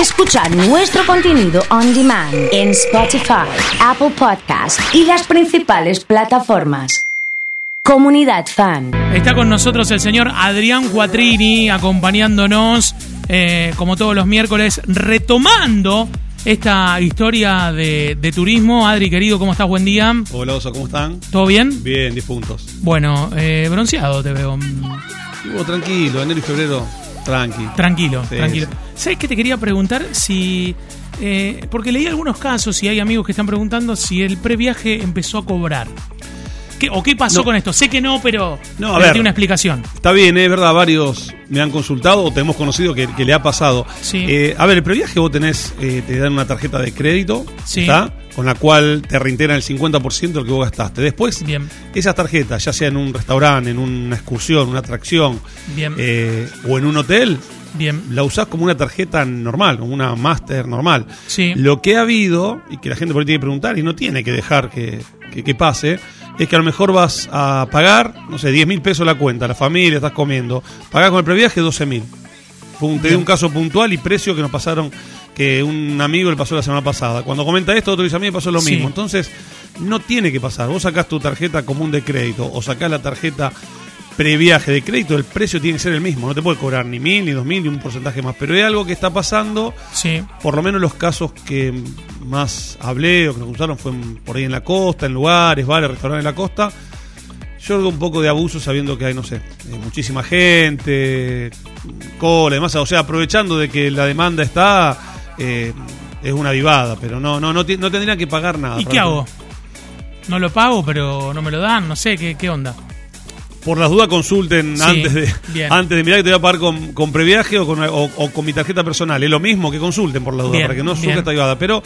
Escuchar nuestro contenido on demand en Spotify, Apple Podcast y las principales plataformas. Comunidad Fan. Está con nosotros el señor Adrián Cuatrini acompañándonos eh, como todos los miércoles, retomando esta historia de, de, turismo. Adri, querido, ¿cómo estás? Buen día. Hola, Oso, ¿cómo están? ¿Todo bien? Bien, 10 puntos. Bueno, eh, bronceado te veo. Estuvo tranquilo, enero y febrero, tranqui. Tranquilo, sí, tranquilo. ¿Sabes qué te quería preguntar? Si. Eh, porque leí algunos casos y hay amigos que están preguntando si el previaje empezó a cobrar. ¿Qué, ¿O qué pasó No. con esto? Sé que no, pero No, a pero ver. tiene una explicación. Está bien, es verdad, varios me han consultado o te hemos conocido que, que le ha pasado. Sí. Eh, a ver, el previaje vos tenés, eh, te dan una tarjeta de crédito, Sí. ¿está? Con la cual te reintegran el 50% de lo que vos gastaste. Después, Bien. esas tarjetas, ya sea en un restaurante, en una excursión, una atracción Bien. eh, o en un hotel, Bien. la usás como una tarjeta normal, como una master normal. Sí. Lo que ha habido, y que la gente por ahí tiene que preguntar, y no tiene que dejar que, que- que pase, es que a lo mejor vas a pagar, no sé, 10 mil pesos la cuenta, la familia, estás comiendo, pagás con el previaje 12 mil. Te di un caso puntual y precio que nos pasaron, que un amigo le pasó la semana pasada. Cuando comenta esto, otro dice a mí me pasó lo Sí. mismo. Entonces, no tiene que pasar. Vos sacás tu tarjeta común de crédito o sacás la tarjeta previaje de crédito, el precio tiene que ser el mismo. No te puede cobrar ni mil, ni dos mil, ni un porcentaje más. Pero es algo que está pasando Sí. por lo menos los casos que más hablé o que nos gustaron fue por ahí en la costa, en lugares, bares, restaurantes en la costa. Yo creo un poco de abuso sabiendo que hay, no sé, eh, muchísima gente, cola y demás. O sea, aprovechando de que la demanda está, eh, es una vivada, pero no, no, no, no tendrían que pagar nada. ¿Y qué hago? No lo pago, pero no me lo dan, no sé, ¿qué, qué onda? Por las dudas consulten Sí, antes de bien. antes de mirar que te voy a pagar con, con previaje o con, o, o con mi tarjeta personal. Es lo mismo que consulten por las dudas, Bien, para que no surja esta vivada. Pero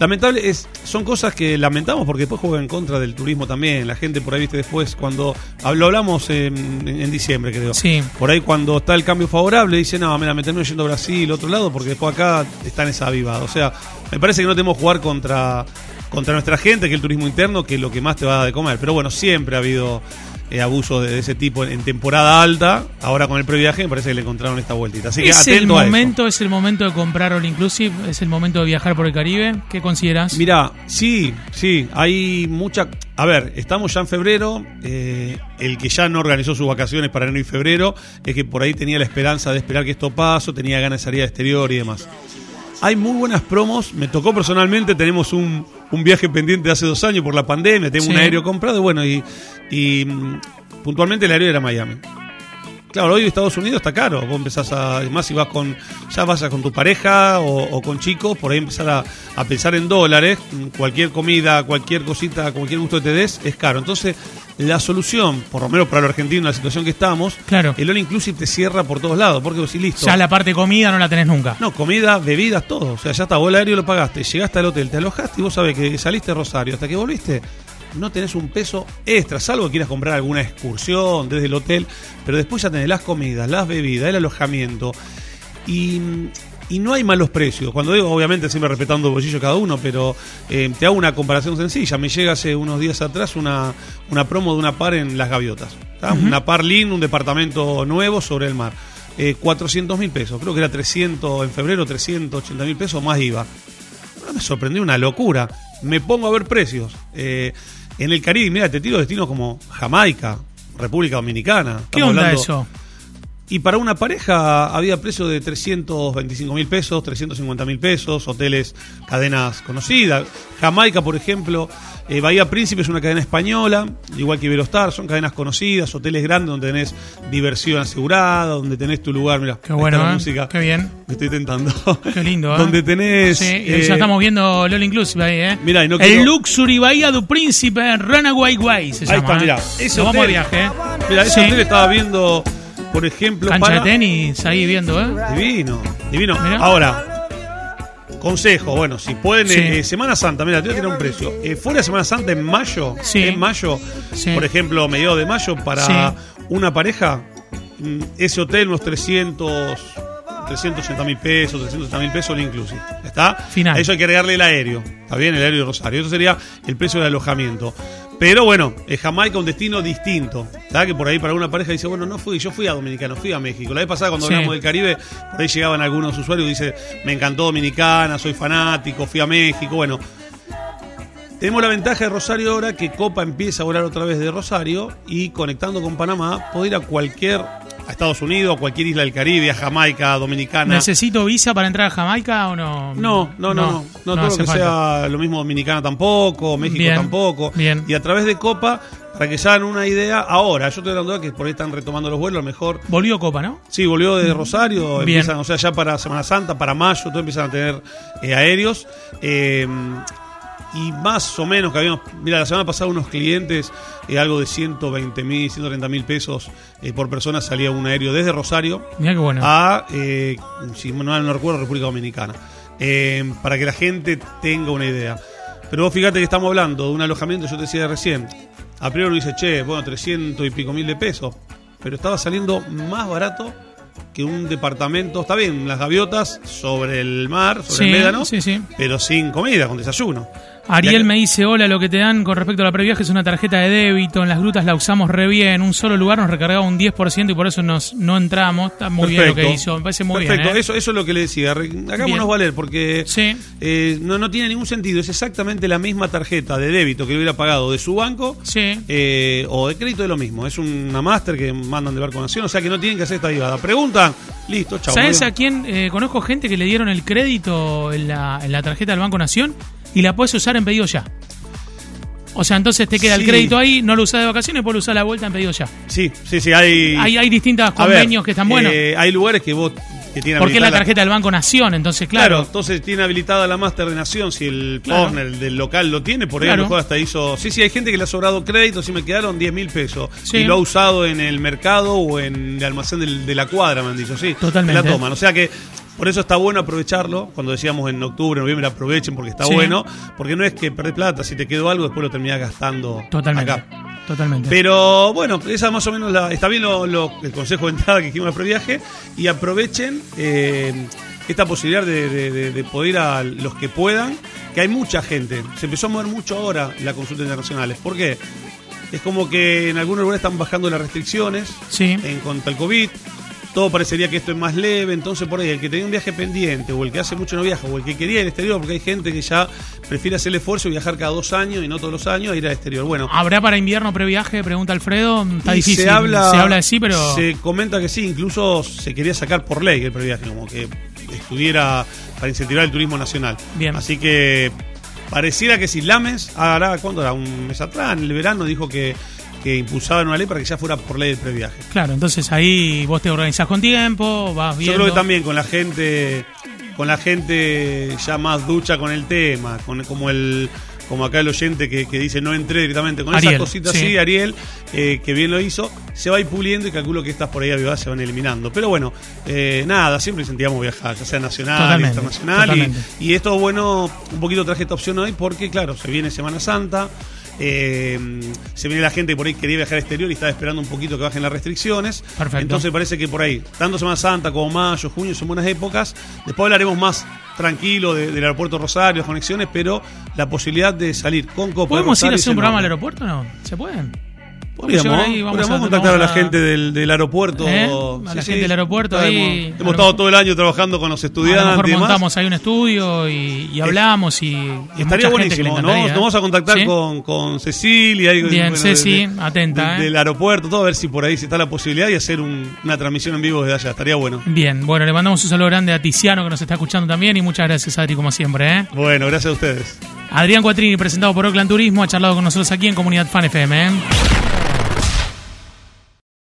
lamentable es son cosas que lamentamos porque después juega en contra del turismo también. La gente por ahí, viste, después cuando lo hablamos en, en diciembre, creo. Sí. Por ahí cuando está el cambio favorable dice, no, mira, me termino yendo a Brasil, otro lado, porque después acá está en esa avivada. O sea, me parece que no tenemos que jugar contra, contra nuestra gente, que el turismo interno, que es lo que más te va a dar de comer. Pero bueno, siempre ha habido eh, abuso de, de ese tipo en, en temporada alta. Ahora con el previaje me parece que le encontraron esta vueltita. Así que ¿Es el atento a eso. momento, es el momento de comprar All Inclusive? ¿Es el momento de viajar por el Caribe? ¿Qué consideras? Mira, sí, sí, hay mucha... A ver, estamos ya en febrero, eh, el que ya no organizó sus vacaciones para enero y febrero es que por ahí tenía la esperanza de esperar que esto pase, tenía ganas de salir al exterior y demás. Hay muy buenas promos, me tocó personalmente, tenemos un, un viaje pendiente de hace dos años por la pandemia, tengo Sí. un aéreo comprado, bueno, y, y mm, puntualmente el aéreo era Miami. Claro, hoy Estados Unidos está caro. Vos empezás a. Además, si vas con. Ya vas a con tu pareja o, o con chicos, por ahí empezar a, a pensar en dólares. Cualquier comida, cualquier cosita, cualquier gusto que te des, es caro. Entonces, la solución, por lo menos para los argentinos, en la situación que estamos, Claro. el All Inclusive te cierra por todos lados. Porque vos decís, listo. Ya la parte comida no la tenés nunca. No, comida, bebidas, todo. O sea, ya está, vos el aéreo lo pagaste, llegaste al hotel, te alojaste y vos sabés que saliste de Rosario hasta que volviste. No tenés un peso extra, salvo que quieras comprar alguna excursión desde el hotel, pero después ya tenés las comidas, las bebidas, el alojamiento y, y no hay malos precios. Cuando digo, obviamente, siempre respetando el bolsillo cada uno, pero eh, te hago una comparación sencilla. Me llega hace unos días atrás una, una promo de una par en Las Gaviotas. Una par lindo, un departamento nuevo sobre el mar. Eh, 400 mil pesos, creo que era 300 en febrero, 380 mil pesos más IVA. Ahora me sorprendió una locura. Me pongo a ver precios. Eh, en el Caribe, mira, te tiro destinos como Jamaica, República Dominicana. ¿Qué onda hablando- eso? Y para una pareja había precio de 325 mil pesos, 350 mil pesos, hoteles, cadenas conocidas. Jamaica, por ejemplo, eh, Bahía Príncipe es una cadena española, igual que Iberostar, son cadenas conocidas, hoteles grandes donde tenés diversión asegurada, donde tenés tu lugar, mira, Qué bueno, ¿eh? música. Qué bien. Me estoy tentando. Qué lindo, ¿eh? Donde tenés... Sí, eh, ya estamos viendo LOL Inclusive ahí, ¿eh? Mirá, y no El quiero- Luxury Bahía do Príncipe Runaway Way se Ahí llama. está, ¿eh? mirá. Ese vamos hotel- de viaje, ¿eh? Mira, ese Sí. hotel estaba viendo, por ejemplo, Cancha para... de tenis ahí viendo, ¿eh? Divino, divino. Mirá. Ahora, consejo, bueno, si pueden, Sí. eh, Semana Santa, mira, te voy a tirar un precio. Eh, fuera de Semana Santa en mayo, Sí. en mayo, Sí. por ejemplo, mediados de mayo, para una pareja, mm, ese hotel unos 300, 380 mil pesos, 380 mil pesos, inclusive. ¿Está? Final. A eso hay que agregarle el aéreo. ¿Está bien? El aéreo de Rosario. Eso sería el precio del alojamiento. Pero bueno, es Jamaica un destino distinto. ¿Sabes? Que por ahí para alguna pareja dice, bueno, no fui, yo fui a Dominicana, fui a México. La vez pasada cuando Sí. hablamos del Caribe, por ahí llegaban algunos usuarios y dice, me encantó Dominicana, soy fanático, fui a México. Bueno, tenemos la ventaja de Rosario ahora que Copa empieza a volar otra vez de Rosario y conectando con Panamá, puede ir a cualquier, a Estados Unidos, a cualquier isla del Caribe, a Jamaica, a Dominicana. ¿Necesito visa para entrar a Jamaica o no? No, no, no, no, no, todo lo que falta. sea lo mismo Dominicana tampoco, México Bien, tampoco. bien. Y a través de Copa, para que se hagan una idea, ahora, yo estoy de que por ahí están retomando los vuelos, a lo mejor. Volvió Copa, ¿no? Sí, volvió de Rosario, Bien. empiezan, o sea, ya para Semana Santa, para mayo, todo empiezan a tener eh, aéreos. eh, y más o menos que habíamos. Mira, la semana pasada unos clientes, eh, algo de 120 mil, 130 mil pesos eh, por persona salía un aéreo desde Rosario Mira qué bueno. a, eh, si no, no recuerdo, República Dominicana. Eh, para que la gente tenga una idea. Pero vos fíjate que estamos hablando de un alojamiento, yo te decía recién. A priori uno dice, che, bueno, 300 y pico mil de pesos. Pero estaba saliendo más barato que un departamento. Está bien, las gaviotas sobre el mar, sobre Sí, el médano, sí, sí. pero sin comida, con desayuno. Ariel me dice, hola, lo que te dan con respecto a la previaje es una tarjeta de débito, en las grutas la usamos re bien, en un solo lugar nos recargaba un 10% y por eso nos no entramos. Está muy bien lo que hizo, me parece muy Perfecto, bien. ¿eh? eso, eso es lo que le decía. Hagámonos Bien. valer, porque Sí. eh, no, no tiene ningún sentido. Es exactamente la misma tarjeta de débito que le hubiera pagado de su banco Sí. eh, o de crédito de lo mismo. Es una máster que mandan de Barco Nación, o sea que no tienen que hacer esta vivada. Preguntan, listo, chao. ¿Sabes a quién? eh, conozco gente que le dieron el crédito en la, en la tarjeta del Banco Nación y la puedes usar en pedido ya. O sea, entonces te queda el crédito ahí, no lo usás de vacaciones, puedes usar la vuelta en pedido ya. Sí, sí, sí, hay... Hay, hay distintos ver, convenios que están buenos. eh, hay lugares que vos que tienen porque es la tarjeta del Banco Nación, entonces, Claro. claro. entonces tiene habilitada la Master de Nación. Si el Claro. partner del local lo tiene, por ahí a lo mejor hasta hizo. Sí, sí, hay gente que le ha sobrado crédito. Si me quedaron 10 mil pesos Sí. y lo ha usado en el mercado o en el almacén del- de la cuadra, me han dicho. Sí, Totalmente. me la toman. O sea que. Por eso está bueno aprovecharlo. Cuando decíamos en octubre, noviembre, aprovechen porque está Sí. bueno. Porque no es que perdés plata. Si te quedó algo, después lo terminás gastando Totalmente. acá. Totalmente. Pero bueno, esa más o menos la, está bien lo, lo- el consejo de entrada que dijimos al previaje y aprovechen eh, esta posibilidad de, de- de- de poder ir a los que puedan, que hay mucha gente. Se empezó a mover mucho ahora la consulta internacionales. ¿Por qué? Es como que en algunos lugares están bajando las restricciones Sí. en contra el COVID. Todo parecería que esto es más leve, entonces por ahí el que tenía un viaje pendiente o el que hace mucho no viaja o el que quería ir al exterior, porque hay gente que ya prefiere hacer el esfuerzo y viajar cada dos años y no todos los años a ir al exterior. Bueno, ¿Habrá para invierno previaje? Pregunta Alfredo. Está difícil. Se habla, se habla de sí, pero. Se comenta que sí, incluso se quería sacar por ley el previaje, como que estuviera para incentivar el turismo nacional. Bien. Así que pareciera que si Lames hará, ¿cuándo era? Un mes atrás, en el verano, dijo que, que impulsaban una ley para que ya fuera por ley el previaje. Claro, entonces ahí vos te organizás con tiempo, vas Yo viendo. creo que también con la gente, con la gente ya más ducha con el tema, con como el como acá el oyente que, que dice no entré directamente, con Ariel, esas cositas sí. así, Ariel, eh, que bien lo hizo, se va a ir puliendo y calculo que estas por ahí avivadas se van eliminando. Pero bueno, eh, nada, siempre incentivamos viajar, ya sea nacional, Totalmente, internacional. totalmente. Y, y esto bueno, un poquito traje esta opción hoy porque, claro, se viene Semana Santa. Eh, se viene la gente por ahí quería viajar al exterior y estaba esperando un poquito que bajen las restricciones. Perfecto. Entonces parece que por ahí, tanto Semana Santa como mayo, junio son buenas épocas. Después hablaremos más tranquilo de- del aeropuerto Rosario, conexiones, pero la posibilidad de salir con Copa de ¿Podemos ir a hacer un programa al enorme. aeroppuerto o no? ¿Se pueden? Podríamos, Vamos a llevar ahí, vamos podríamos a- contactar a la a- gente del, del aeropuerto. ¿Eh? A la gente del aeropuerto Hemos- ahí, Hemos, a estado todo el año trabajando con los A estudiantes. lo mejor y montamos ahí un estudio y, y hablamos y, Estaría buenísimo. ¿no? Nos ¿eh? vamos a contactar ¿Sí? con, con Cecilia. Bien, de- Ceci, de- atenta, de- ¿eh? Del aeropuerto, todo, a ver si por ahí está la posibilidad y hacer un- una transmisión en vivo desde allá. Estaría bueno. Bien, bueno, le mandamos un saludo grande a Tiziano que nos está escuchando también y muchas gracias Adri como siempre. ¿eh? Bueno, gracias a ustedes. Adrián Cuatrini, presentado por Oakland Turismo, ha charlado con nosotros aquí en Comunidad Fan FM. ¿eh?